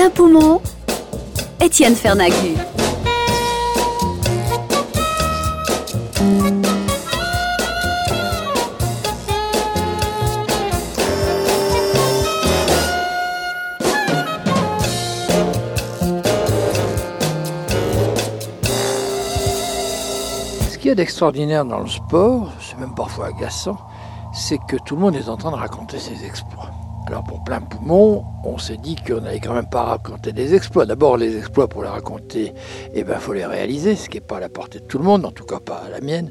plein poumon, Étienne Fernagu. Ce qu'il y a d'extraordinaire dans le sport, c'est même parfois agaçant, c'est que tout le monde est en train de raconter ses exploits. Alors pour plein poumon, on s'est dit qu'on n'allait quand même pas raconter des exploits. D'abord les exploits pour les raconter, eh ben faut les réaliser, ce qui n'est pas à la portée de tout le monde, en tout cas pas à la mienne.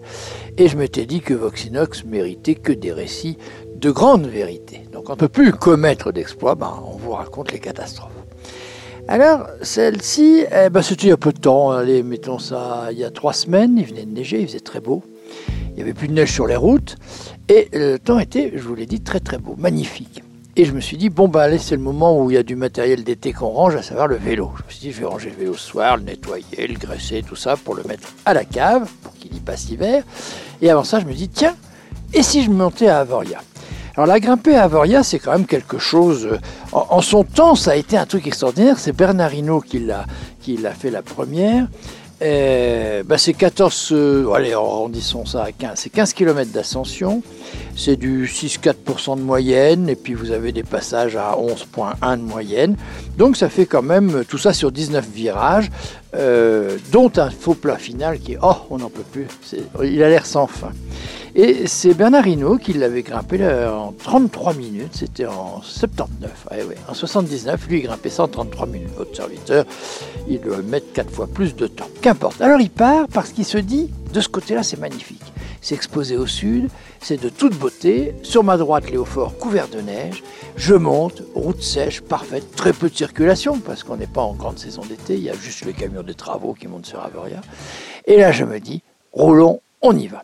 Et je m'étais dit que Voxinox méritait que des récits de grande vérité. Donc on ne peut plus commettre d'exploits, ben, on vous raconte les catastrophes. Alors, celle-ci, eh ben, c'était il y a peu de temps. Allez, mettons ça, il y a trois semaines, il venait de neiger, il faisait très beau. Il n'y avait plus de neige sur les routes. Et le temps était, je vous l'ai dit, très très beau, magnifique. Et je me suis dit, bon, bah allez, c'est le moment où il y a du matériel d'été qu'on range, à savoir le vélo. Je me suis dit, je vais ranger le vélo ce soir, le nettoyer, le graisser, tout ça, pour le mettre à la cave, pour qu'il y passe l'hiver. Et avant ça, je me dis, tiens, et si je montais à Avoria? Alors la grimper à Avoria, c'est quand même quelque chose. euh, En, son temps, ça a été un truc extraordinaire. C'est Bernardino qui l'a qui l'a fait la première. Euh, bah, c'est 14, euh, ça à 15. C'est 15 km d'ascension. C'est du 6-4% de moyenne. Et puis vous avez des passages à 11,1 de moyenne. Donc ça fait quand même euh, tout ça sur 19 virages, euh, dont un faux plat final qui est, oh, on n'en peut plus. Il a l'air sans fin. Et c'est Bernard Hinault qui l'avait grimpé en 33 minutes, c'était en 79, ouais, ouais. en 79, lui il grimpait ça en 33 minutes. Votre serviteur, il doit mettre 4 fois plus de temps. Qu'importe. Alors il part parce qu'il se dit, de ce côté-là c'est magnifique. C'est exposé au sud, c'est de toute beauté. Sur ma droite, Léofort couvert de neige. Je monte, route sèche, parfaite, très peu de circulation parce qu'on n'est pas en grande saison d'été, il y a juste le camion de travaux qui monte sur Avoria. Et là je me dis, roulons, on y va.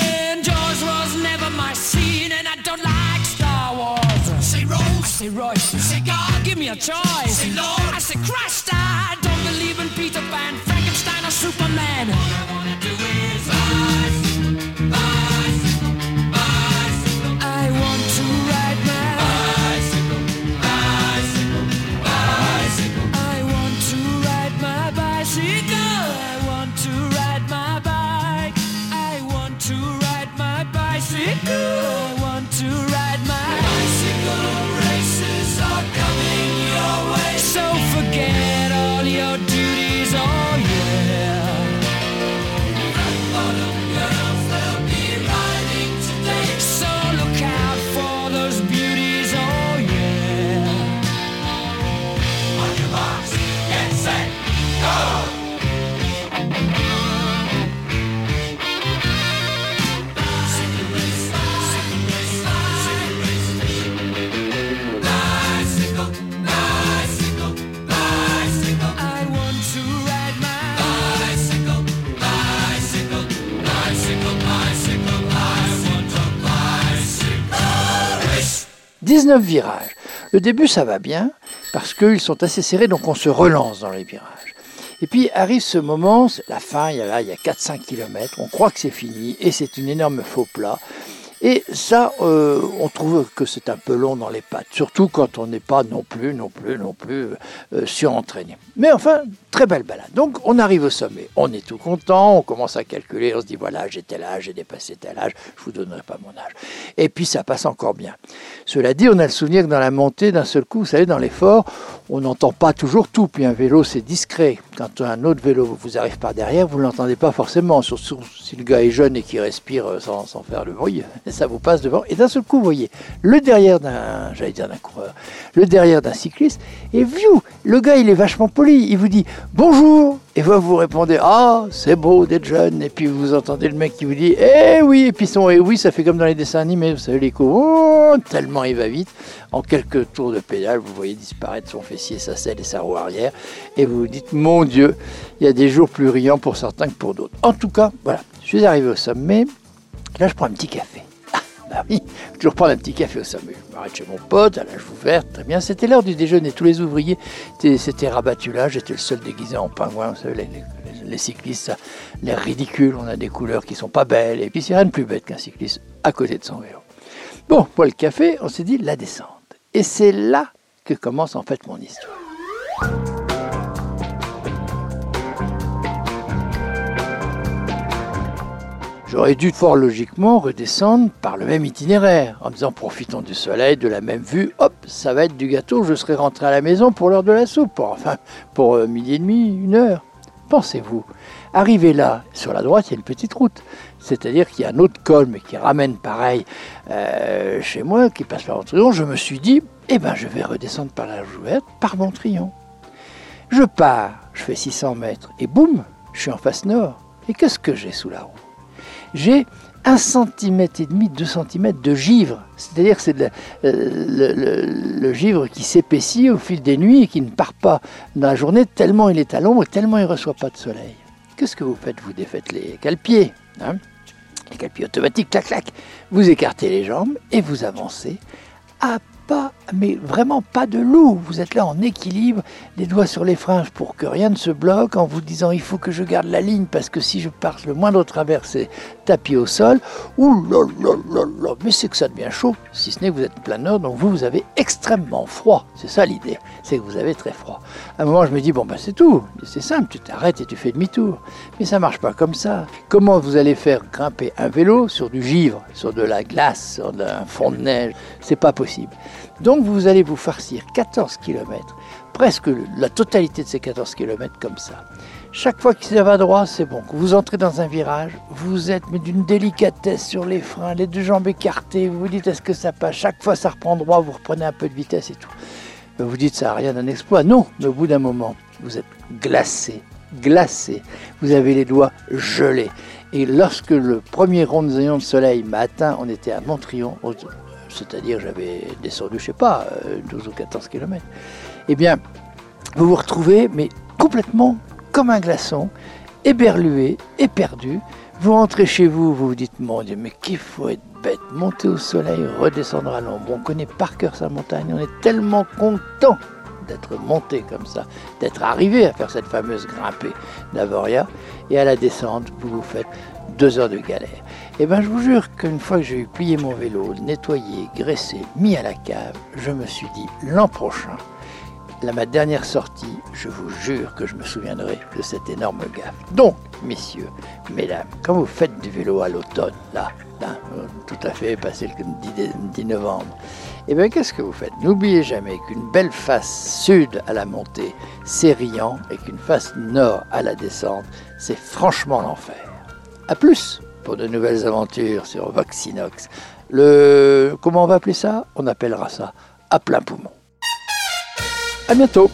Say Royce. Say God, give me a choice. Say Lord, I say Christ. I don't believe in Peter Pan, Frankenstein, or Superman. 19 virages. Le début, ça va bien, parce qu'ils sont assez serrés, donc on se relance dans les virages. Et puis arrive ce moment, la fin, il y a, a 4-5 km, on croit que c'est fini, et c'est une énorme faux plat. Et ça, euh, on trouve que c'est un peu long dans les pattes, surtout quand on n'est pas non plus, non plus, non plus euh, surentraîné. Mais enfin, très belle balade. Donc on arrive au sommet, on est tout content, on commence à calculer, on se dit voilà, j'ai tel âge, j'ai dépassé tel âge, je vous donnerai pas mon âge. Et puis ça passe encore bien. Cela dit, on a le souvenir que dans la montée, d'un seul coup, vous savez, dans l'effort, on n'entend pas toujours tout. Puis un vélo, c'est discret. Quand un autre vélo vous arrive par derrière, vous ne l'entendez pas forcément. Surtout si le gars est jeune et qu'il respire sans, sans faire le bruit, ça vous passe devant, et d'un seul coup, vous voyez le derrière d'un, j'allais dire d'un coureur, le derrière d'un cycliste, et viou, le gars, il est vachement poli, il vous dit bonjour, et vous, vous répondez ah, c'est beau d'être jeune, et puis vous entendez le mec qui vous dit eh oui, et puis son eh oui, ça fait comme dans les dessins animés, vous savez, l'écho, oh, tellement il va vite, en quelques tours de pédale, vous voyez disparaître son fessier, sa selle et sa roue arrière, et vous vous dites mon Dieu, il y a des jours plus riants pour certains que pour d'autres. En tout cas, voilà, je suis arrivé au sommet. Là, je prends un petit café. Oui, toujours prendre un petit café au sommet. Je m'arrête chez mon pote, à l'âge ouverte, très bien. C'était l'heure du déjeuner. Tous les ouvriers, étaient- c'était rabattu là. J'étais le seul déguisé en pingouin. Vous savez, les, les- les cyclistes, ça, l'air ridicule. On a des couleurs qui sont pas belles. Et puis, c'est rien de plus bête qu'un cycliste à côté de son vélo. Bon, pour le café, on s'est dit la descente. Et c'est là que commence en fait mon histoire. J'aurais dû fort logiquement redescendre par le même itinéraire, en me disant profitons du soleil, de la même vue, hop, ça va être du gâteau, je serai rentré à la maison pour l'heure de la soupe, pour, enfin pour euh, midi et demi, une heure. Pensez-vous, arrivé là, sur la droite, il y a une petite route, c'est-à-dire qu'il y a un autre col, mais qui ramène pareil euh, chez moi, qui passe par Montrion, je me suis dit, eh ben je vais redescendre par la jouette, par Montrion. Je pars, je fais 600 mètres, et boum, je suis en face nord. Et qu'est-ce que j'ai sous la roue? J'ai un centimètre et demi, deux centimètres de givre. C'est-à-dire que c'est euh, le, givre qui s'épaissit au fil des nuits et qui ne part pas dans la journée tellement il est à l'ombre et tellement il ne reçoit pas de soleil. Qu'est-ce que vous faites Vous défaites les cale-pieds. hein? Les cale-pieds automatiques, clac, clac. Vous écartez les jambes et vous avancez à pas, mais vraiment pas de loup. Vous êtes là en équilibre, les doigts sur les freins pour que rien ne se bloque, en vous disant il faut que je garde la ligne parce que si je pars le moindre travers, c'est tapis au sol. Ouh mais c'est que ça devient chaud, si ce n'est que vous êtes nord, donc vous, vous avez extrêmement froid. C'est ça l'idée, c'est que vous avez très froid. À un moment, je me dis bon, ben c'est tout, c'est simple, tu t'arrêtes et tu fais demi-tour. Mais ça marche pas comme ça. Comment vous allez faire grimper un vélo sur du givre, sur de la glace, sur un fond de neige? C'est pas possible. Donc vous allez vous farcir 14 km, presque la totalité de ces 14 km comme ça. Chaque fois ça va droit, c'est bon. Vous entrez dans un virage, vous êtes mais d'une délicatesse sur les freins, les deux jambes écartées, vous vous dites est-ce que ça passe? Chaque fois ça reprend droit, vous reprenez un peu de vitesse et tout. Vous vous dites ça n'a rien d'un exploit. Non, mais au bout d'un moment, vous êtes glacé, glacé. Vous avez les doigts gelés. Et lorsque le premier rayon de soleil m'a atteint, on était à Montrion, c'est-à-dire j'avais descendu, je sais pas, euh, 12 ou 14 km. Eh bien, vous vous retrouvez, mais complètement comme un glaçon, éberlué, éperdu. Vous rentrez chez vous, vous vous dites, mon Dieu, mais qu'il faut être bête, monter au soleil, redescendre à l'ombre. On connaît par cœur sa montagne, on est tellement content d'être monté comme ça, d'être arrivé à faire cette fameuse grimpée d'Avoria, et à la descente, vous vous faites deux heures de galère. Et bien, je vous jure qu'une fois que j'ai eu plié mon vélo, nettoyé, graissé, mis à la cave, je me suis dit, l'an prochain, là, ma dernière sortie, je vous jure que je me souviendrai de cette énorme gaffe. Donc, messieurs, mesdames, quand vous faites du vélo à l'automne, là, là, euh, tout à fait, passé le 10, dé- 10 novembre, eh bien, qu'est-ce que vous faites? N'oubliez jamais qu'une belle face sud à la montée, c'est riant, et qu'une face nord à la descente, c'est franchement l'enfer. A plus pour de nouvelles aventures sur Voxinox. Le comment on va appeler ça? On appellera ça à plein poumon. À bientôt.